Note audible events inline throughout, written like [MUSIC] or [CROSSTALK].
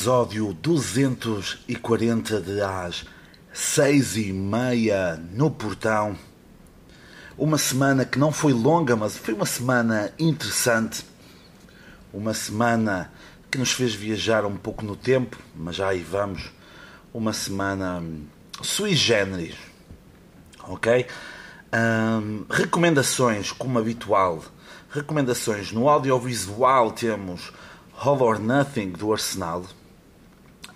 Episódio 240 de às seis e meia no portão. Uma semana que não foi longa, mas foi uma semana interessante. Uma semana que nos fez viajar um pouco no tempo, mas já aí vamos. Uma semana sui generis, ok? Hum, recomendações, como habitual. Recomendações no audiovisual temos All or Nothing do Arsenal.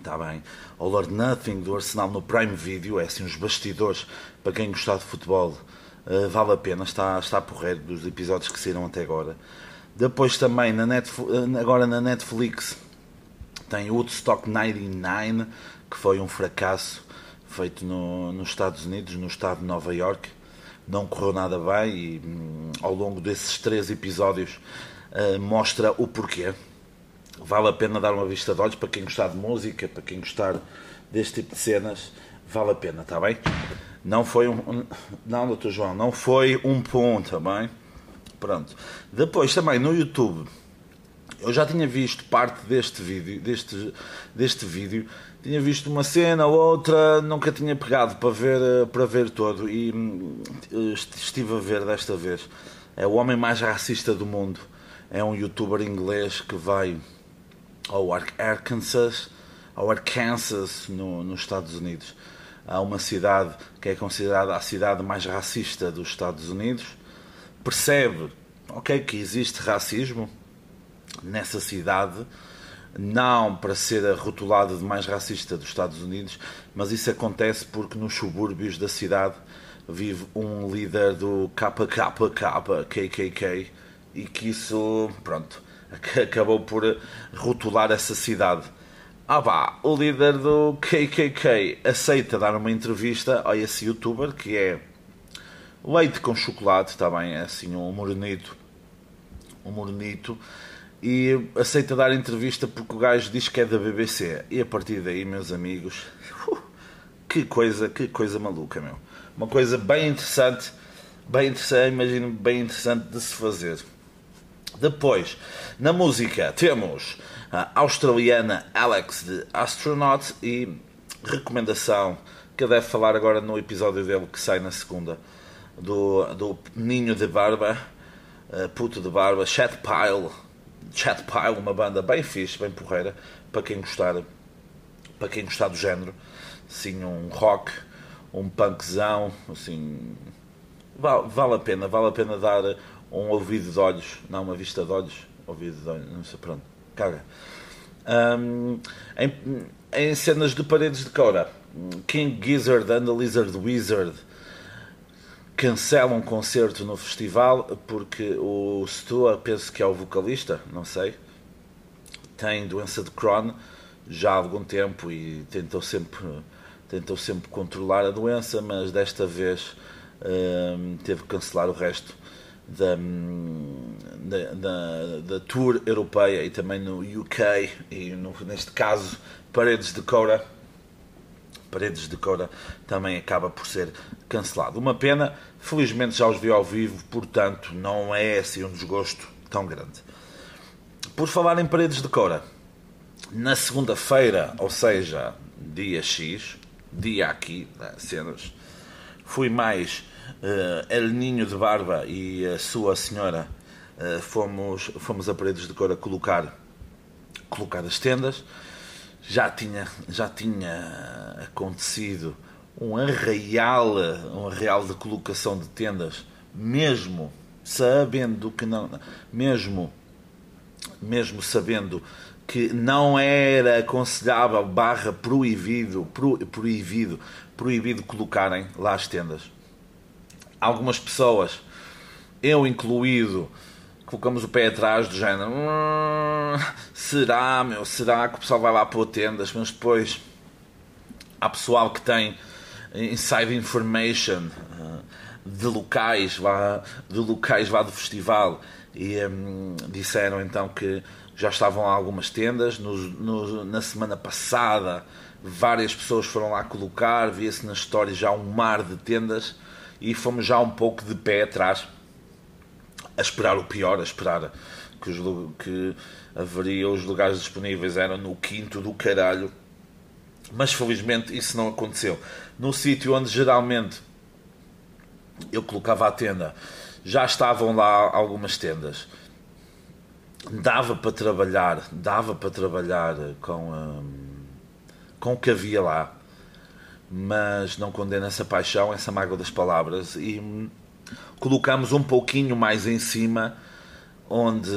Está bem. All or Nothing do Arsenal no Prime Video. É assim, os bastidores para quem gostar de futebol. Uh, vale a pena, está, está porreiro dos episódios que saíram até agora. Depois também, na Netflix, agora na Netflix, tem Woodstock 99, que foi um fracasso feito no, nos Estados Unidos, no estado de Nova York. Não correu nada bem e hum, ao longo desses três episódios uh, mostra o porquê vale a pena dar uma vista de olhos para quem gostar de música, para quem gostar deste tipo de cenas, vale a pena, está bem? Não foi um. Não, doutor João, não foi um ponto, está bem? Pronto. Depois também no YouTube, eu já tinha visto parte deste vídeo, deste, deste vídeo, tinha visto uma cena ou outra, nunca tinha pegado para ver, para ver todo e hum, estive a ver desta vez. É o homem mais racista do mundo. É um youtuber inglês que vai ao Arkansas, ao Arkansas no, nos Estados Unidos. Há uma cidade que é considerada a cidade mais racista dos Estados Unidos. Percebe, ok, que existe racismo nessa cidade, não para ser rotulado de mais racista dos Estados Unidos, mas isso acontece porque nos subúrbios da cidade vive um líder do KKK, KKK, e que isso, pronto, que acabou por rotular essa cidade. Ah vá, o líder do KKK aceita dar uma entrevista a esse youtuber que é leite com chocolate, está bem, é assim um morenito, um morenito, e aceita dar entrevista porque o gajo diz que é da BBC. E a partir daí, meus amigos, uh, que coisa, que coisa maluca, meu. Uma coisa bem interessante, bem interessante, imagino, bem interessante de se fazer. Depois, na música, temos a australiana Alex de Astronaut e recomendação que deve falar agora no episódio dele que sai na segunda do, do Ninho de Barba, uh, puto de barba, Chat Pile, Chat Pile, uma banda bem fixe, bem porreira, para quem gostar, para quem gostar do género, sim, um rock, um punkzão, assim, vale, vale a pena, vale a pena dar um ouvido de olhos, não uma vista de olhos, ouvido de olhos, não sei, pronto, caga. Um, em, em, cenas de paredes de Cora, King Gizzard and the Lizard Wizard cancelam um concerto no festival porque o Stua, penso que é o vocalista, não sei, tem doença de Crohn já há algum tempo e tentou sempre, tentou sempre controlar a doença, mas desta vez um, teve que cancelar o resto da, da, da, da, tour europeia e também no UK e no, neste caso Paredes de Cora Paredes de Cora também acaba por ser cancelado. Uma pena, felizmente já os vi ao vivo, portanto não é assim um desgosto tão grande. Por falar em Paredes de Cora, na segunda-feira, ou seja, dia X, dia aqui, né, cenas, fui mais uh, El Ninho de Barba e a sua senhora uh, fomos, fomos a Paredes de Cora colocar, colocar as tendas. Já tinha, já tinha acontecido um arraial, um arraial de colocação de tendas, mesmo sabendo que não, mesmo, mesmo sabendo que não era aconselhável barra proibido, pro, proibido, proibido colocarem lá as tendas algumas pessoas, eu incluído, colocamos o pé atrás do género. Hum, será, meu? Será que o pessoal vai lá pôr tendas? Mas depois há pessoal que tem inside information uh, de locais lá, de locais lá do festival e um, disseram então que já estavam algumas tendas. Na semana passada, várias pessoas foram lá colocar, via-se na história já um mar de tendas e fomos já um pouco de pé atrás a esperar o pior, a esperar que, os, que haveria os lugares disponíveis eram no quinto do caralho. Mas felizmente isso não aconteceu. No sítio onde geralmente eu colocava a tenda, já estavam lá algumas tendas. Dava para trabalhar, dava para trabalhar com, hum, com o que havia lá, mas não condena essa paixão, essa mágoa das palavras. E colocamos um pouquinho mais em cima onde,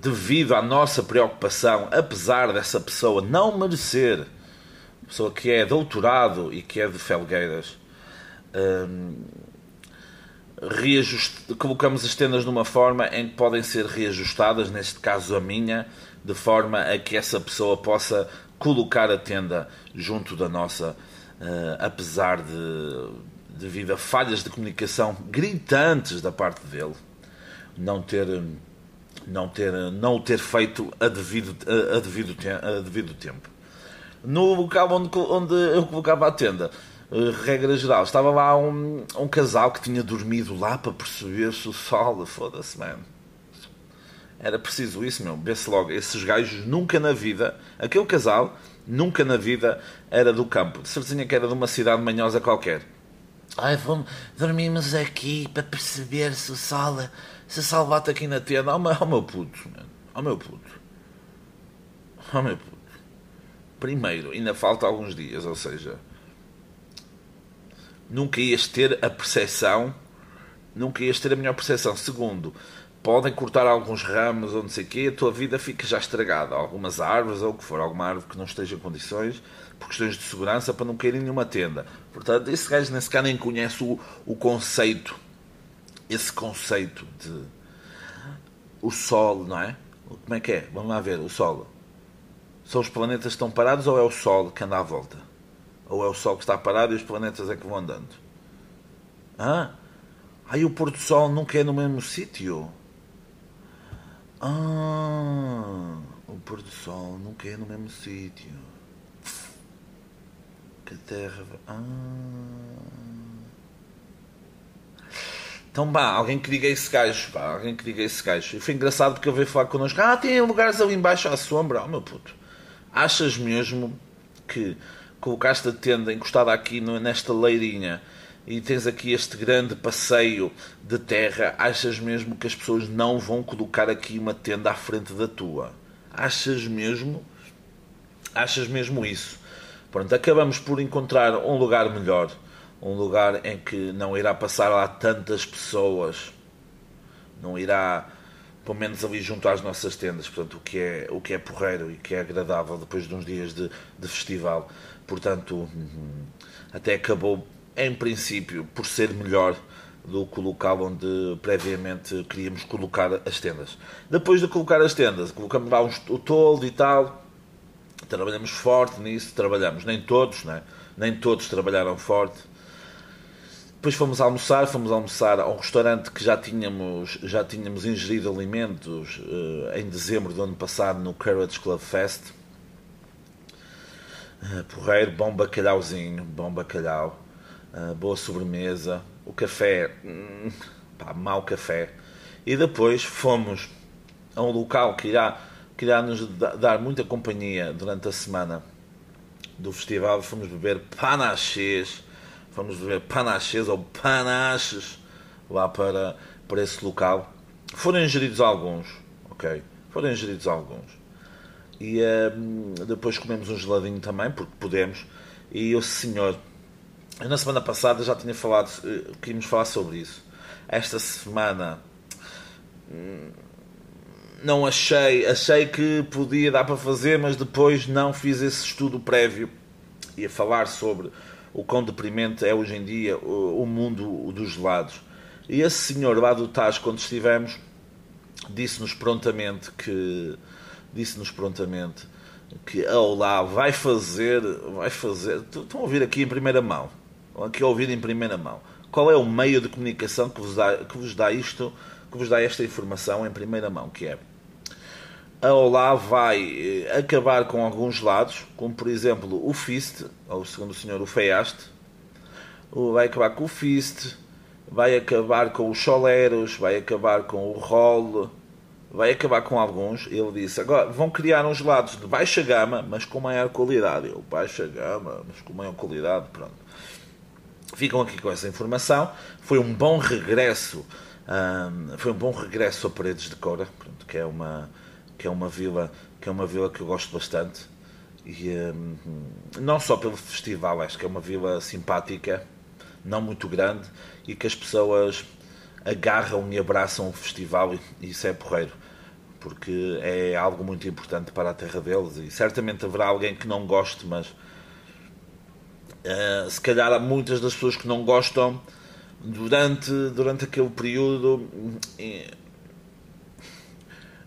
devido à nossa preocupação, apesar dessa pessoa não merecer, pessoa que é doutorado e que é de Felgueiras, hum, reajust... colocamos as tendas numa forma em que podem ser reajustadas, neste caso a minha, de forma a que essa pessoa possa colocar a tenda junto da nossa, apesar de, devido a falhas de comunicação gritantes da parte dele, não ter não ter não ter feito a devido a, devido, a devido tempo. No local onde, onde eu colocava a tenda, eh, regra geral, estava lá um, um casal que tinha dormido lá para perceber se o sol, foda-se, mano. Era preciso isso, meu. Vê-se logo, esses gajos nunca na vida, aquele casal, nunca na vida era do campo. De certeza que era de uma cidade manhosa qualquer. Ai, vamos, dormimos aqui para perceber se o sol, se o sol bate aqui na tenda. Oh, meu, oh, meu puto, mano. Oh, meu puto. Oh, meu puto. Primeiro, ainda falta alguns dias, ou seja, nunca ias ter a percepção, nunca ias ter a melhor percepção. Segundo, podem cortar alguns ramos ou não sei o quê, a tua vida fica já estragada. Algumas árvores ou o que for, alguma árvore que não esteja em condições, por questões de segurança, para não cair em nenhuma tenda. Portanto, esse gajo nesse caso nem conhece o, o conceito, esse conceito de o Sol, não é? Como é que é? Vamos lá ver, o Sol. São os planetas que estão parados ou é o Sol que anda à volta? Ou é o Sol que está parado e os planetas é que vão andando? Ah, aí o pôr do Sol nunca é no mesmo sítio. Ah, o pôr do Sol nunca é no mesmo sítio. Que Terra. Ah. Então, pá, alguém que diga esse gajo, pá, alguém que diga esse gajo. E foi engraçado porque eu veio falar connosco. Ah, tem lugares ali embaixo à sombra. Oh, meu puto. Achas mesmo que colocaste a tenda encostada aqui nesta leirinha e tens aqui este grande passeio de terra, achas mesmo que as pessoas não vão colocar aqui uma tenda à frente da tua? Achas mesmo? Achas mesmo isso? Pronto, acabamos por encontrar um lugar melhor, um lugar em que não irá passar lá tantas pessoas, não irá, pelo menos ali junto às nossas tendas, portanto, o que é, o que é porreiro e que é agradável depois de uns dias de, de festival. Portanto, até acabou, em princípio, por ser melhor do que o local onde previamente queríamos colocar as tendas. Depois de colocar as tendas, colocamos lá o toldo e tal, trabalhamos forte nisso, trabalhamos, nem todos, né? nem todos trabalharam forte. Depois fomos almoçar, fomos almoçar a um restaurante que já tínhamos, já tínhamos ingerido alimentos uh, em dezembro do ano passado no Courage Club Fest Uh, porreiro, bom bacalhauzinho, bom bacalhau, uh, boa sobremesa, o café, hum, pá, mau café. E depois fomos a um local que irá, que irá nos dar muita companhia durante a semana do festival. Fomos beber panachês, fomos beber panachês ou panaches lá para, para esse local. Foram ingeridos alguns, ok? Foram ingeridos alguns e uh, depois comemos um geladinho também, porque podemos. E o senhor, na semana passada já tinha falado, uh, queríamos falar sobre isso. Esta semana hum, não achei, achei que podia dar para fazer, mas depois não fiz esse estudo prévio e a falar sobre o quão deprimente é hoje em dia o, mundo dos gelados. E esse senhor lá do Taz, quando estivemos, disse-nos prontamente que disse-nos prontamente que a Olá vai fazer, vai fazer, estão a ouvir aqui em primeira mão, aqui a ouvir em primeira mão, qual é o meio de comunicação que vos dá, que vos dá isto, que vos dá esta informação em primeira mão, que é a Olá vai eh, acabar com alguns lados, como por exemplo o Fist, ou segundo o senhor o Feast, vai acabar com o Fist, vai acabar com os Choleros, vai acabar com o Roll, vai acabar com alguns. Ele disse: agora vão criar uns gelados de baixa gama, mas com maior qualidade. Eu, baixa gama, mas com maior qualidade. Pronto. Ficam aqui com essa informação. Foi um bom regresso. Um, foi um bom regresso a Paredes de Coura, pronto, que é uma que é uma vila que é uma vila que eu gosto bastante e um, não só pelo festival, acho que é uma vila simpática, não muito grande e que as pessoas agarram e abraçam o festival e isso é porreiro porque é algo muito importante para a terra deles e certamente haverá alguém que não goste, mas uh, se calhar há muitas das pessoas que não gostam durante, durante aquele período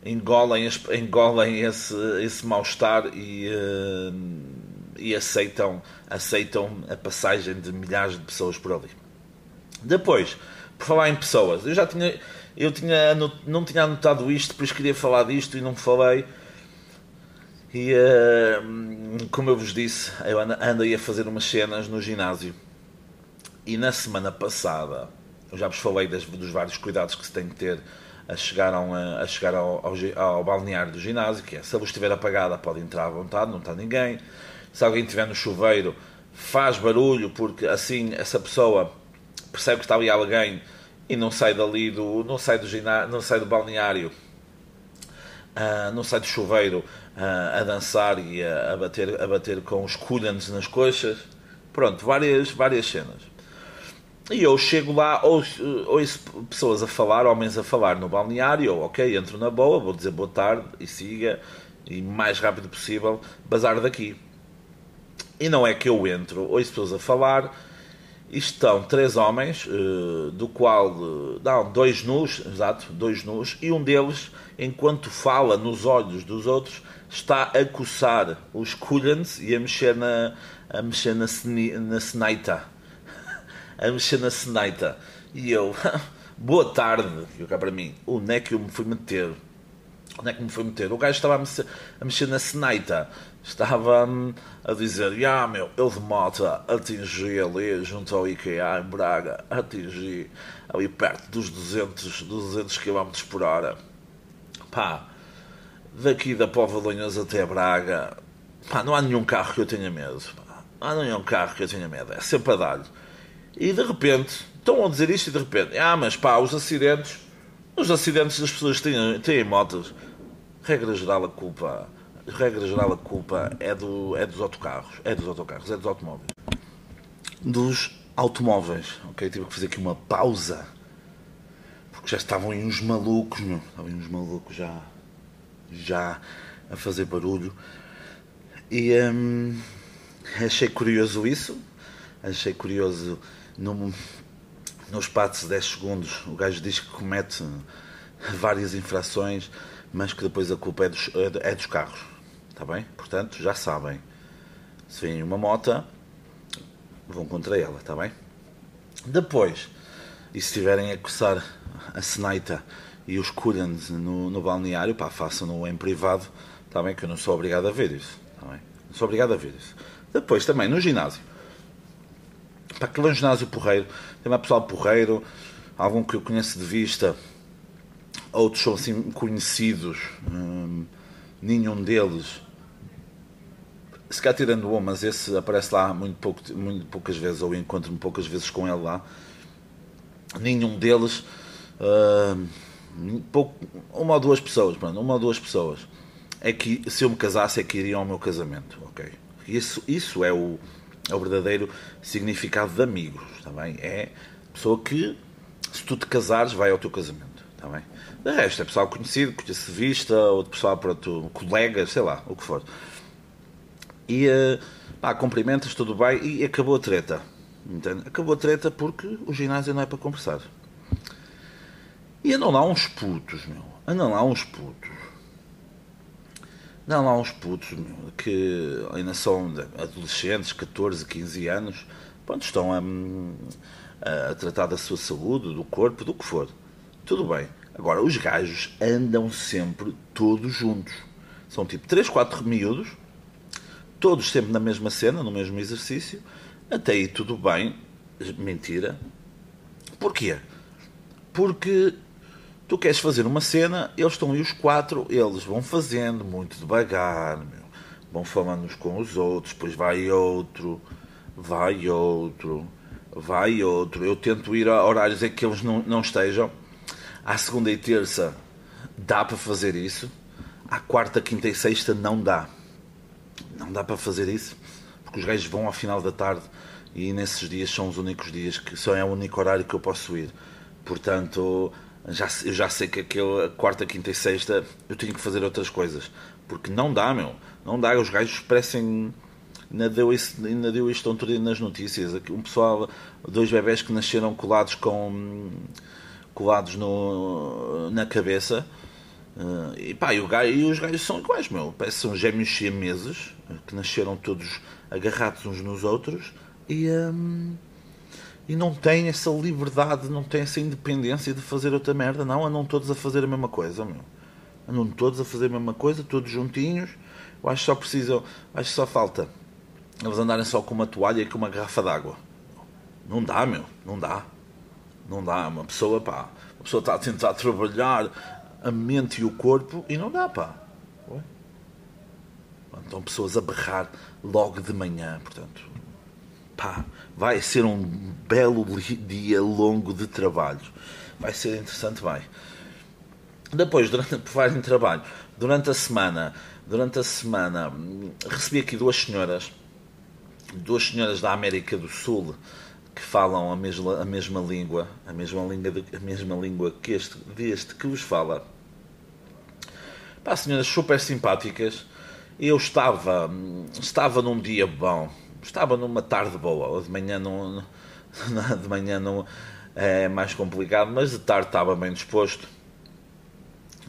engolem, engolem esse, esse mal-estar e, uh, e aceitam, aceitam a passagem de milhares de pessoas por ali. Depois, por falar em pessoas, eu já tinha eu tinha, não tinha anotado isto, depois queria falar disto e não falei. E uh, como eu vos disse, eu andei a fazer umas cenas no ginásio. E na semana passada, eu já vos falei das, dos vários cuidados que se tem que ter a chegar, a, um, a chegar ao, ao, ao, balneário do ginásio, que é se a luz estiver apagada pode entrar à vontade, não está ninguém. Se alguém estiver no chuveiro, faz barulho, porque assim essa pessoa percebe que está ali alguém e não sai dali do não sai do ginásio, não sai do balneário uh, não sai do chuveiro a dançar e a, a, bater a bater com os coolants nas coxas. Pronto várias várias cenas. E eu chego lá ouço, ouço pessoas a falar homens a falar no balneário ok entro na boa vou dizer boa tarde e siga e mais rápido possível bazar daqui. E não é que eu entro ouço pessoas a falar estão três homens, eh, do qual eh, não, dois nus, exato, dois nus, e um deles, enquanto fala nos olhos dos outros, está a coçar os coolants e a mexer na a mexer na, na senaita. [LAUGHS] a mexer na senaita. E eu, [LAUGHS] boa tarde, e cá para mim, onde é que eu me fui meter? Onde é que me fui meter? O gajo estava a mexer, a mexer na senaita estava hum, a dizer: ah, meu, eu de moto atingi ali junto ao IKEA em Braga, atingi ali perto dos 200, 200 km por hora. Pá, daqui da Pova de até Braga, pá, não há nenhum carro que eu tenha medo. Pá. Não há nenhum carro que eu tenha medo, é sempre a dar-lhe. E de repente, estão a dizer isto e de repente, ah, mas pá, os acidentes, os acidentes das pessoas têm, têm motos, regra geral, a culpa regra geral, a culpa é, do, é dos autocarros, é dos autocarros, é dos automóveis. Dos automóveis, ok? Tive que fazer aqui uma pausa, porque já estavam aí uns malucos, meu. Estavam aí uns malucos já, já a fazer barulho. E hum, achei curioso isso, achei curioso no, no espaço de 10 segundos o gajo diz que comete várias infrações, mas que depois a culpa é dos, é dos carros. Está bem? Portanto, já sabem. Se vem uma moto, vão contra ela, está bem? Depois, e se estiverem a coçar a senaita e os coolants no, no balneário, pá, façam-no em privado, está bem? Que eu não sou obrigado a ver isso, está bem? Não sou obrigado a ver isso. Depois, também, no ginásio. Para aquele é um ginásio porreiro, tem uma pessoal porreiro, algum que eu conheço de vista, outros são assim conhecidos, hum, nenhum deles se cá tirando o mas esse aparece lá muito, pouco, muito poucas vezes, ou encontro-me poucas vezes com ele lá. Nenhum deles, uh, pouco, uma ou duas pessoas, pronto, uma ou duas pessoas, é que se eu me casasse é que iriam ao meu casamento, ok? Isso, isso é, o, é o verdadeiro significado de amigos, está bem? É pessoa que, se tu te casares, vai ao teu casamento, está bem? De resto, é pessoal conhecido, conhece de vista, outro pessoal, pronto, colegas, sei lá, o que for. E uh, pá, cumprimentas, tudo bem, e acabou a treta. Entende? Acabou a treta porque o ginásio não é para conversar. E andam lá uns putos, meu. Andam lá uns putos. Andam lá uns putos, meu, que ainda são adolescentes, 14, 15 anos, pronto, estão a, a, a tratar da sua saúde, do corpo, do que for. Tudo bem. Agora, os gajos andam sempre todos juntos. São tipo 3, 4 miúdos todos sempre na mesma cena, no mesmo exercício, até aí tudo bem, mentira. Porquê? Porque Tu queres fazer uma cena, eles estão aí os quatro, eles vão fazendo muito devagar, meu. vão falando uns com os outros, depois vai outro, vai outro, vai outro. Eu tento ir a horários em que eles não, não estejam. À segunda e terça dá para fazer isso. À quarta, quinta e sexta não dá. Não dá para fazer isso. Porque os gajos vão ao final da tarde e nesses dias são os únicos dias que só é o único horário que eu posso ir. Portanto, já, eu já sei que aquele quarta, quinta e sexta eu tenho que fazer outras coisas. Porque não dá, meu. Não dá. Os gajos parecem. Ainda deu, isso, ainda deu isto ontem nas notícias. Um pessoal, dois bebés que nasceram colados com. colados no, na cabeça. Uh, e pá, e, e os gajos são iguais, meu. Parece são gêmeos siameses que nasceram todos agarrados uns nos outros e. Um, e não tem essa liberdade, não tem essa independência de fazer outra merda, não. Andam todos a fazer a mesma coisa, meu. Andam todos a fazer a mesma coisa, todos juntinhos. Eu acho que só precisam, acho que só falta eles andarem só com uma toalha e com uma garrafa d'água. Não dá, meu, não dá. Não dá. Uma pessoa, pá, uma pessoa está a tentar trabalhar a mente e o corpo e não dá, pá. Estão pessoas a berrar logo de manhã, portanto, pá, vai ser um belo dia longo de trabalho. Vai ser interessante, vai. Depois, durante, por [LAUGHS] em trabalho, durante a semana, durante a semana, recebi aqui duas senhoras, duas senhoras da América do Sul, que falam a mesma, a mesma língua, a mesma língua, a mesma língua que este, deste que vos fala. Pá, senhoras super simpáticas. Eu estava, estava num dia bom, estava numa tarde boa, de manhã não, [LAUGHS] de manhã não é mais complicado, mas de tarde estava bem disposto.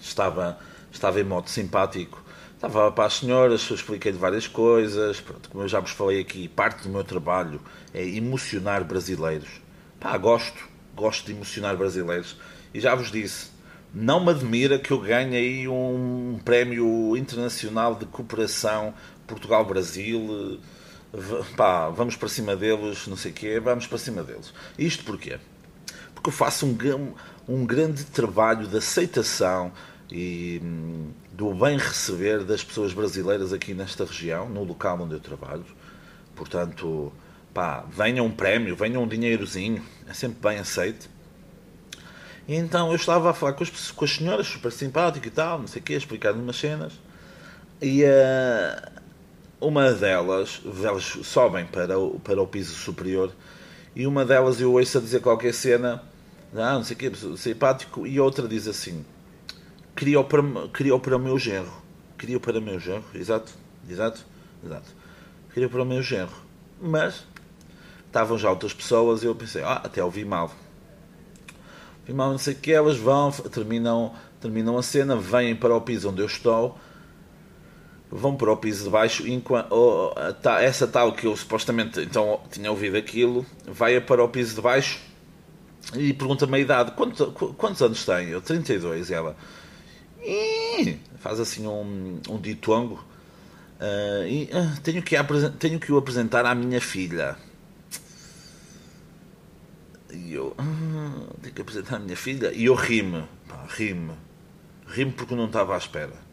Estava, estava em modo simpático. Estava para as senhoras, expliquei-lhe várias coisas. Pronto, como eu já vos falei aqui, parte do meu trabalho é emocionar brasileiros. Pá, gosto, gosto de emocionar brasileiros. E já vos disse, não me admira que eu ganhe aí um prémio internacional de cooperação Portugal-Brasil pá, vamos para cima deles, não sei o quê, vamos para cima deles. Isto porquê? Porque eu faço um, um grande trabalho de aceitação e do bem receber das pessoas brasileiras aqui nesta região, no local onde eu trabalho. Portanto, pá, venha um prémio, venha um dinheirozinho, é sempre bem aceito. E então eu estava a falar com as, com as senhoras, super simpático e tal, não sei o quê, explicar umas cenas. E uh, uma delas, elas sobem para o, para o piso superior e uma delas eu ouço a dizer qualquer cena, ah, não sei o quê, simpático, e outra diz assim: criou para, criou para o meu genro. Criou para o meu genro, exato, exato, exato. Criou para o meu genro. Mas estavam já outras pessoas e eu pensei: ah, até ouvi mal. Ouvi mal, não sei o que, elas vão, terminam, terminam a cena, vêm para o piso onde eu estou vão para o piso de baixo enquanto oh, essa tal que eu supostamente então tinha ouvido aquilo vai para o piso de baixo e pergunta-me a idade Quanto, quantos anos tem? Eu 32 e ela faz assim um, um ditongo uh, e, uh, tenho, que tenho que o apresentar à minha filha e eu uh, tenho que apresentar à minha filha e eu rimo rimo rimo porque não estava à espera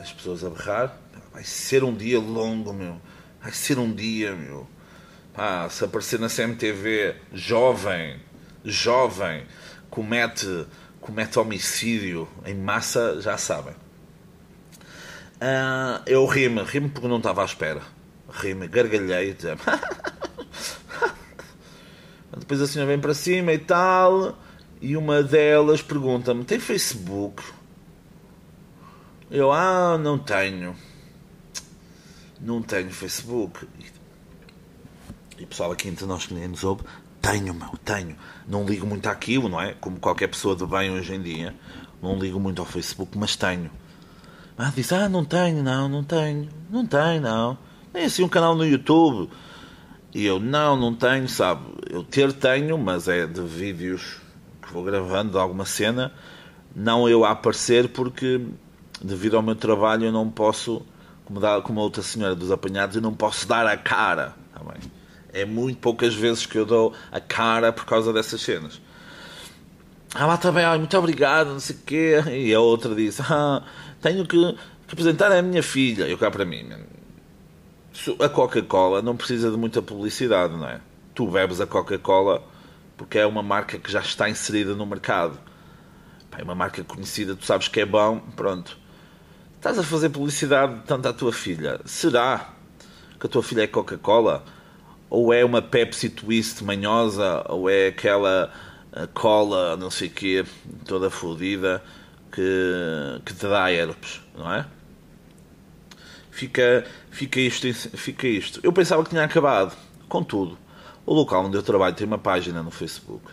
as pessoas a berrar. Vai ser um dia longo, meu. Vai ser um dia, meu. Pá, se aparecer na CMTV jovem, jovem, comete, comete homicídio em massa, já sabem. Uh, eu rimo, rimo porque não estava à espera. Rimo, gargalhei. [LAUGHS] Depois a senhora vem para cima e tal. E uma delas pergunta-me: tem Facebook? Eu, ah, não tenho. Não tenho Facebook. E o pessoal aqui entre nós que nem nos ouve, tenho, meu, tenho. Não ligo muito àquilo, não é? Como qualquer pessoa de bem hoje em dia. Não ligo muito ao Facebook, mas tenho. Ah, diz, ah, não tenho, não, não tenho. Não tenho, não. Nem assim um canal no YouTube. E eu, não, não tenho, sabe? Eu ter tenho, mas é de vídeos que vou gravando de alguma cena. Não eu a aparecer porque devido ao meu trabalho, eu não posso, como, dá, como a outra senhora dos apanhados, eu não posso dar a cara. Tá É muito poucas vezes que eu dou a cara por causa dessas cenas. Ah, lá bem, ai, muito obrigado, não sei o quê. [LAUGHS] E a outra disse, ah, tenho que, que apresentar a minha filha. Eu cá para mim, a Coca-Cola não precisa de muita publicidade, não é? Tu bebes a Coca-Cola porque é uma marca que já está inserida no mercado. É uma marca conhecida, tu sabes que é bom, pronto. Estás a fazer publicidade tanto à tua filha. Será que a tua filha é Coca-Cola? Ou é uma Pepsi Twist manhosa? Ou é aquela eh, cola, não sei o quê, toda fodida, que, que te dá herpes, não é? Fica, fica, isto, fica isto. Eu pensava que tinha acabado. Contudo, o local onde eu trabalho tem uma página no Facebook.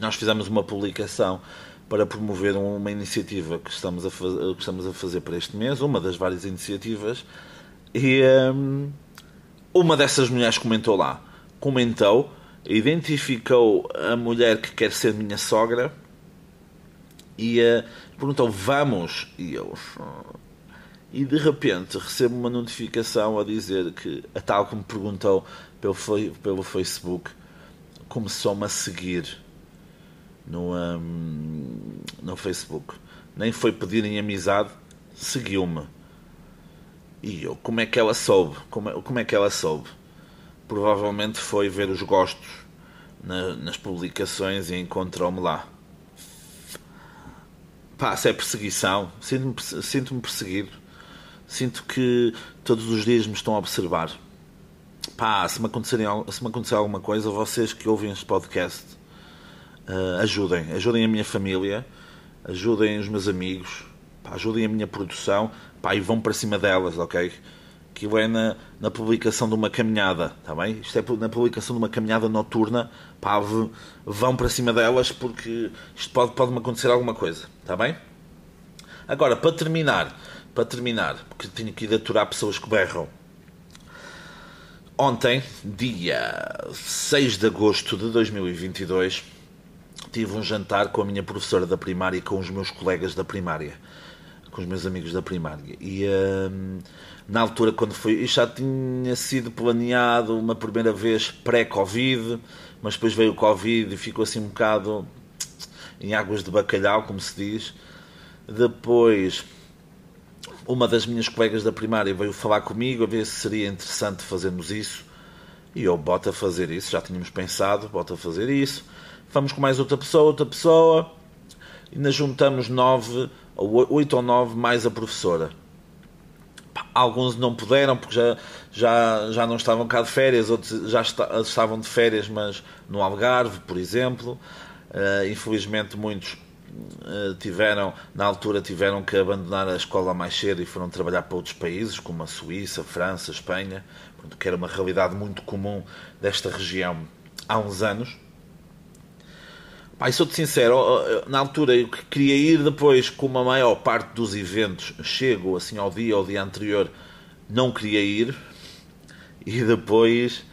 Nós fizemos uma publicação para promover uma iniciativa que estamos a, faz, que estamos a fazer para este mês, uma das várias iniciativas, e um, uma dessas mulheres comentou lá. Comentou, identificou a mulher que quer ser minha sogra e uh, perguntou: Vamos? E eu. E de repente recebo uma notificação a dizer que a tal que me perguntou pelo, pelo Facebook começou-me a seguir no, um, no Facebook. Nem foi pedir em amizade, seguiu-me. E eu, como é que ela soube? Como é, como é que ela soube? Provavelmente foi ver os gostos na, nas publicações e encontrou-me lá. Pá, se é perseguição, sinto-me sinto perseguido. Sinto que todos os dias me estão a observar. Pá, se me, se me acontecer alguma coisa, vocês que ouvem este podcast, uh, ajudem. Ajudem a minha família, ajudem os meus amigos, pá, ajudem a minha produção pá, e vão para cima delas, ok? Aquilo é na, na publicação de uma caminhada, está bem? Isto é na publicação de uma caminhada noturna, pá, vão para cima delas porque isto pode, pode me acontecer alguma coisa, está bem? Agora, para terminar, para terminar, porque tenho que ir aturar pessoas que berram. Ontem, dia 6 de agosto de 2022, tive um jantar com a minha professora da primária e com os meus colegas da primária, com os meus amigos da primária. E hum, na altura, quando foi, isto já tinha sido planeado uma primeira vez pré-Covid, mas depois veio o Covid e ficou assim um bocado em águas de bacalhau, como se diz. Depois, uma das minhas colegas da primária veio falar comigo a ver se seria interessante fazermos isso. E eu boto a fazer isso, já tínhamos pensado, boto a fazer isso Vamos com mais outra pessoa, outra pessoa. E ainda juntamos nove, oito ou nove mais a professora. Alguns não puderam porque já, já, já não estavam cá de férias, outros já estavam de férias, mas no Algarve, por exemplo. Uh, infelizmente, muitos uh, tiveram, na altura, tiveram que abandonar a escola mais cedo e foram trabalhar para outros países, como a Suíça, França, Espanha, que era uma realidade muito comum desta região há uns anos. Pai, sou-te sincero, na altura eu queria ir depois, como a maior parte dos eventos chego assim ao dia, ao dia anterior, não queria ir. E depois,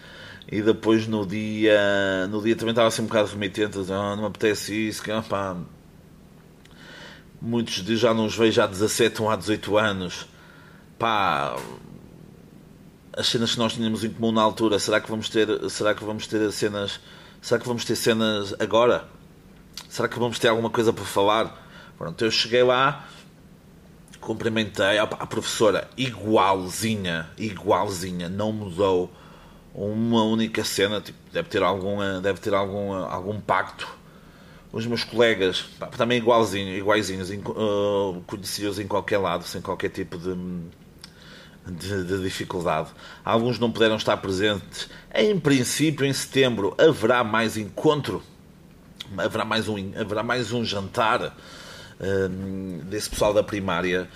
e depois no dia, no dia também estava assim um bocado remitente, ah, não me apetece isso, que, pá, muitos de já não os vejo há 17 ou há 18 anos. Pá, as cenas que nós tínhamos em comum na altura, será que vamos ter, será que vamos ter cenas, será que vamos ter cenas agora? Será que vamos ter alguma coisa para falar? Pronto, eu cheguei lá, cumprimentei a professora, igualzinha, igualzinha, não mudou uma única cena, tipo, deve ter algum, deve ter algum, algum pacto. Os meus colegas, também igualzinho, iguaizinhos, uh, conheci-os em qualquer lado, sem qualquer tipo de, de, de, dificuldade. Alguns não puderam estar presentes. Em princípio, em setembro, haverá mais encontro haverá mais um, haverá mais um jantar um, desse pessoal da primária.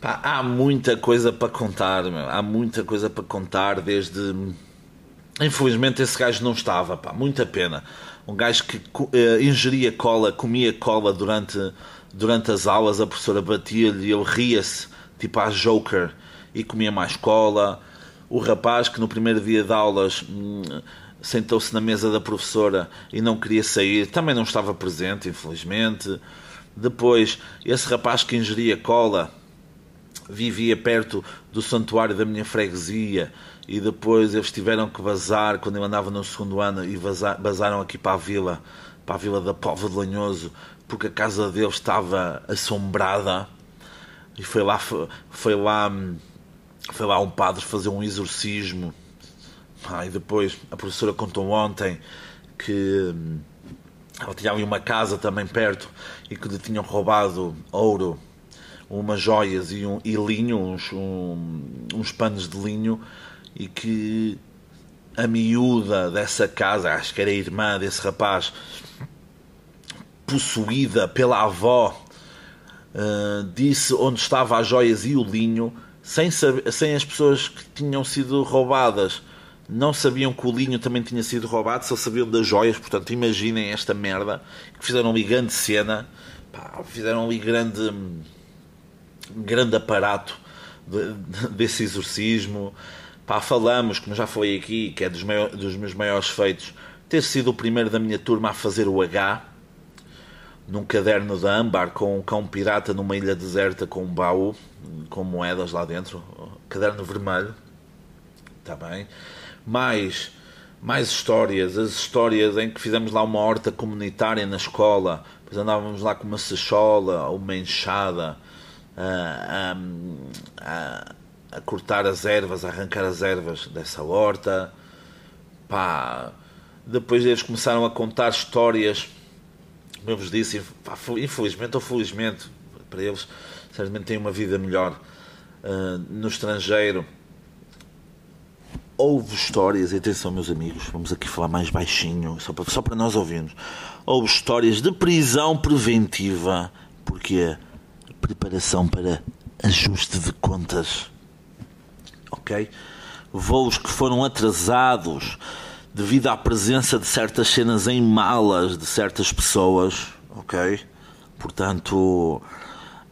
Pá, há muita coisa para contar, meu. há muita coisa para contar desde. Infelizmente esse gajo não estava, pá, muita pena. Um gajo que uh, ingeria cola, comia cola durante, durante as aulas, a professora batia-lhe e ele ria-se, tipo a Joker, e comia mais cola. O rapaz que no primeiro dia de aulas. Hum, sentou-se na mesa da professora e não queria sair, também não estava presente, infelizmente. Depois, esse rapaz que ingeria cola vivia perto do santuário da minha freguesia e depois eles tiveram que vazar quando eu andava no segundo ano e vazaram aqui para a vila para a Vila da Pova de Lanhoso porque a casa dele estava assombrada e foi lá foi lá foi lá um padre fazer um exorcismo. Ah, e depois a professora contou ontem que hum, ela tinha ali uma casa também perto e que lhe tinham roubado ouro umas joias e, um, e linho uns, um, uns panos de linho e que a miúda dessa casa acho que era a irmã desse rapaz possuída pela avó, uh, disse onde estava as joias e o linho, sem, saber, sem as pessoas que tinham sido roubadas não sabiam que o linho também tinha sido roubado, só sabiam das joias. Portanto, imaginem esta merda que fizeram ali grande cena, pá, fizeram ali grande, grande aparato de, de, desse exorcismo. Pá, falamos, como já foi aqui, que é dos, maiores, dos meus maiores feitos, ter sido o primeiro da minha turma a fazer o H num caderno de âmbar com um cão pirata numa ilha deserta com um baú com moedas lá dentro, caderno vermelho, está bem. Mais, mais histórias, as histórias em que fizemos lá uma horta comunitária na escola, depois andávamos lá com uma ou uma enxada a, a, a, a cortar as ervas, a arrancar as ervas dessa horta. Pá, depois eles começaram a contar histórias como eu vos disse, infelizmente ou felizmente, para eles, certamente têm uma vida melhor uh, no estrangeiro. Houve histórias, atenção meus amigos, vamos aqui falar mais baixinho, só para, só para nós ouvirmos. Houve histórias de prisão preventiva, porque é preparação para ajuste de contas. Ok? Voos que foram atrasados, devido à presença de certas cenas em malas de certas pessoas, ok? Portanto,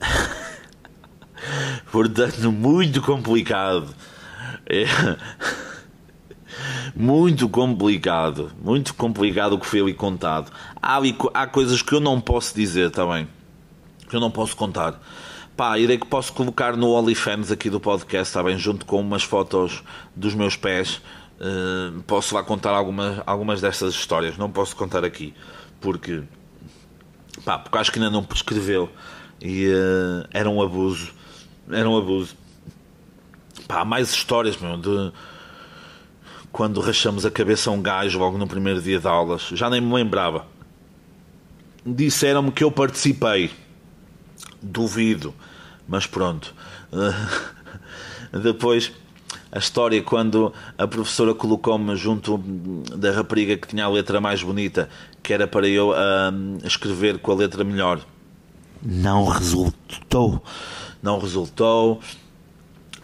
[LAUGHS] portanto muito complicado. É. Muito complicado, muito complicado o que foi ali contado. Há, ali, há coisas que eu não posso dizer também, que eu não posso contar. Pá, a ideia que posso colocar no OnlyFans aqui do podcast, está bem? Junto com umas fotos dos meus pés Uh, posso lá contar algumas, algumas dessas histórias, não posso contar aqui, porque, pá, porque acho que ainda não prescreveu e uh, era um abuso. Era um abuso. Pá, há mais histórias, meu, de quando rachamos a cabeça a um gajo logo no primeiro dia de aulas, já nem me lembrava. Disseram-me que eu participei. Duvido, mas pronto. Uh, [LAUGHS] depois a história quando a professora colocou-me junto da rapariga que tinha a letra mais bonita, que era para eu uh, escrever com a letra melhor. Não resultou. Não resultou.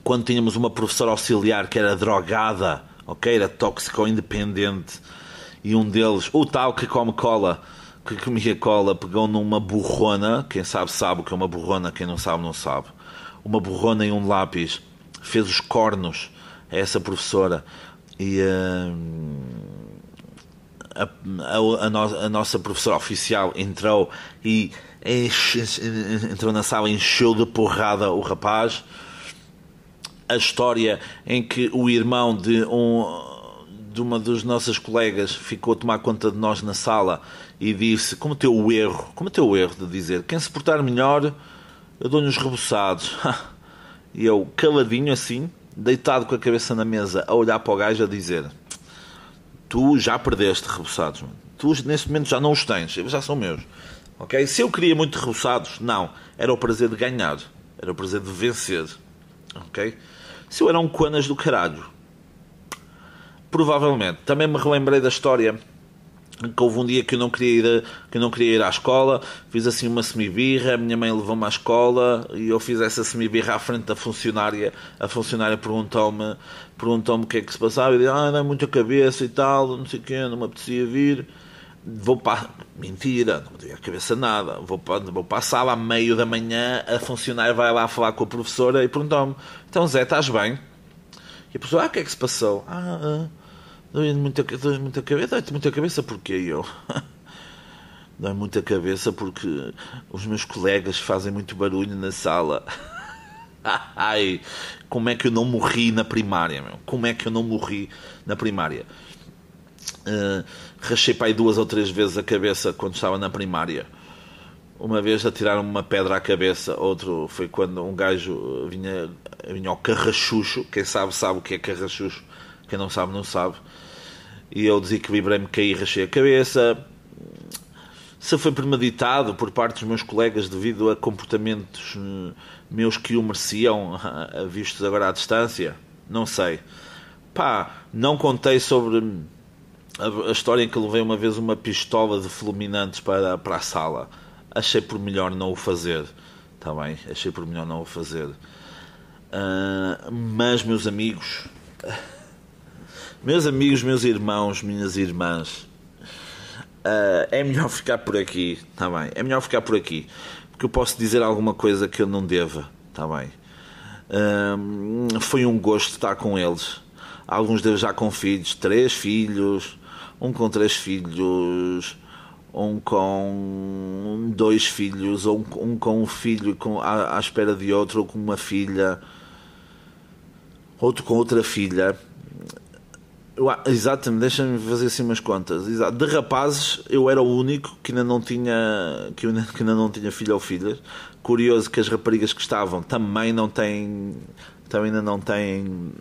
Quando tínhamos uma professora auxiliar que era drogada, ok? Era tóxico independente. E um deles, o tal que come cola, que comia cola, pegou numa borrona. Quem sabe, sabe o que é uma borrona. Quem não sabe, não sabe. Uma borrona e um lápis. Fez os cornos essa professora e uh, a, a, a, no, a, nossa professora oficial entrou e entrou na sala e encheu de porrada o rapaz. A história em que o irmão de um de uma das nossas colegas ficou a tomar conta de nós na sala e disse: cometeu o erro, cometeu o erro de dizer quem se portar melhor, eu dou-lhe os reboçados. [LAUGHS] e eu, caladinho assim, deitado com a cabeça na mesa, a olhar para o gajo a dizer: Tu já perdeste reboçados, mano. tu neste momento já não os tens, já são meus. Ok? Se eu queria muito reboçados, não. Era o prazer de ganhar, era o prazer de vencer. Ok? Se eu era um coanas do caralho, provavelmente. Também me relembrei da história que houve um dia que eu não queria ir, que eu não queria ir à escola, fiz assim uma semibirra, a minha mãe levou-me à escola e eu fiz essa semibirra à frente da funcionária. A funcionária perguntou-me perguntou-me o que é que se passava e disse, ah, dá muita cabeça e tal, não sei o quê, não me apetecia vir. Vou para. Mentira, não tinha a cabeça nada. Vou para, vou para a sala meio da manhã, a funcionária vai lá falar com a professora e perguntou-me: Então Zé, estás bem? E a professora, ah, o que é que se passou? Ah, ah Dói muita, dói muita cabeça. Dói muita cabeça porque eu. [LAUGHS] Dói muita cabeça porque os meus colegas fazem muito barulho na sala. [LAUGHS] Ai, como é que eu não morri na primária, meu? Como é que eu não morri na primária? Uh, rachei para aí duas ou três vezes a cabeça quando estava na primária. Uma vez atiraram-me uma pedra à cabeça, outro foi quando um gajo vinha, vinha ao carrachucho. Quem sabe, sabe o que é carrachucho, quem não sabe, não sabe. E eu desequilibrei-me, caí rachei a cabeça. Se foi premeditado por parte dos meus colegas devido a comportamentos uh, meus que o mereciam, [LAUGHS] vistos agora à distância, não sei. Pá, não contei sobre a, a, história em que levei uma vez uma pistola de fulminantes para, para a sala. Achei por melhor não o fazer. Está bem? Achei por melhor não o fazer. Uh, mas, meus amigos, [LAUGHS] meus amigos, meus irmãos, minhas irmãs, uh, é melhor ficar por aqui. Está bem? É melhor ficar por aqui. Porque eu posso dizer alguma coisa que eu não deva. Está bem? Uh, foi um gosto estar com eles. Alguns deles já com filhos, três filhos um com três filhos, um com dois filhos, ou um, com um filho com, à, à espera de outro, ou com uma filha, outro com outra filha. Eu, exatamente, deixa-me fazer assim umas contas. De rapazes, eu era o único que ainda não tinha que ainda, que ainda não tinha filho ou filhas. Curioso que as raparigas que estavam também não têm, também ainda não têm,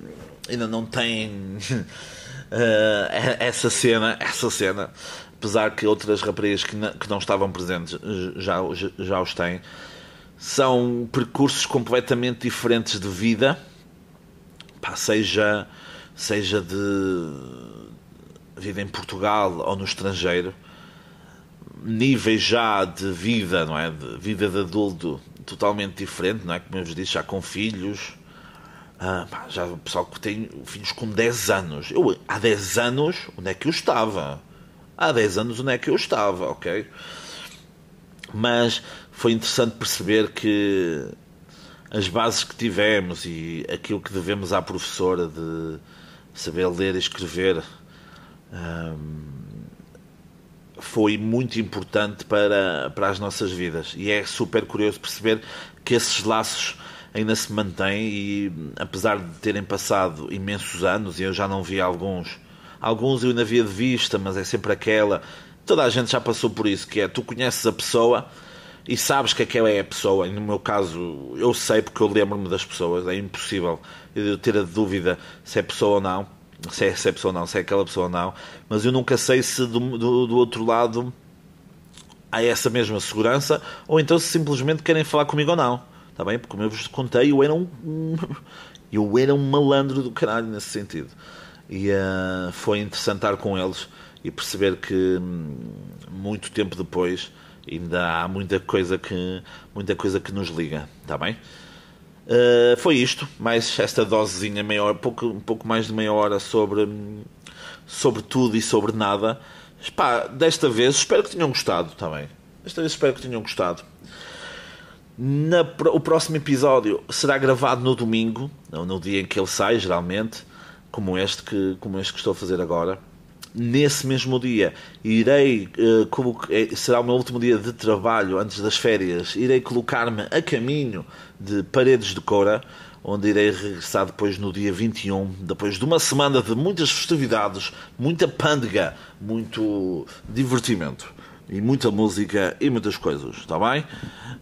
ainda não têm uh, [LAUGHS] essa cena, essa cena, apesar que outras raparigas que não, que não estavam presentes já, já, já os têm, são percursos completamente diferentes de vida, Pá, seja, seja de vida em Portugal ou no estrangeiro, níveis já de vida, não é? De vida de adulto totalmente diferente, não é? Como eu vos disse, já com filhos, ah, já o pessoal que tem filhos com 10 anos. Eu, há 10 anos, onde é que eu estava? Há 10 anos, onde é que eu estava, ok? Mas foi interessante perceber que as bases que tivemos e aquilo que devemos à professora de saber ler e escrever foi muito importante para, para as nossas vidas. E é super curioso perceber que esses laços ainda se mantém e apesar de terem passado imensos anos e eu já não vi alguns, alguns eu ainda via de vista, mas é sempre aquela. Toda a gente já passou por isso, que é tu conheces a pessoa e sabes que aquela é a pessoa. E no meu caso, eu sei porque eu lembro-me das pessoas, é impossível eu ter a dúvida se é pessoa ou não, se é, se é pessoa ou não, se é aquela pessoa ou não, mas eu nunca sei se do, do, do outro lado há essa mesma segurança ou então se simplesmente querem falar comigo ou não. Está bem? Porque como eu vos contei, eu era um. [LAUGHS] Eu era um malandro do caralho nesse sentido. E uh, foi interessante estar com eles e perceber que hum, muito tempo depois ainda há muita coisa que, muita coisa que nos liga. Está bem? Uh, foi isto, mais esta dosezinha, meia hora, pouco, um pouco mais de meia hora sobre, sobre tudo e sobre nada. Pá, desta vez espero que tenham gostado também. Tá desta vez espero que tenham gostado. Na, o próximo episódio será gravado no domingo, no dia em que ele sai, geralmente, como este que, como este que estou a fazer agora. Nesse mesmo dia, irei, uh, como, é, será o meu último dia de trabalho antes das férias, irei colocar-me a caminho de Paredes de Cora, onde irei regressar depois no dia 21, depois de uma semana de muitas festividades, muita pândega, muito divertimento e muita música e muitas coisas, está bem?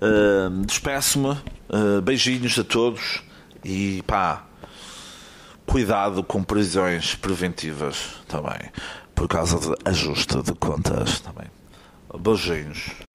Uh, Despeço-me, uh, beijinhos a todos e pá, cuidado com prisões preventivas, está bem? Por causa de ajuste de contas, bem? Beijinhos.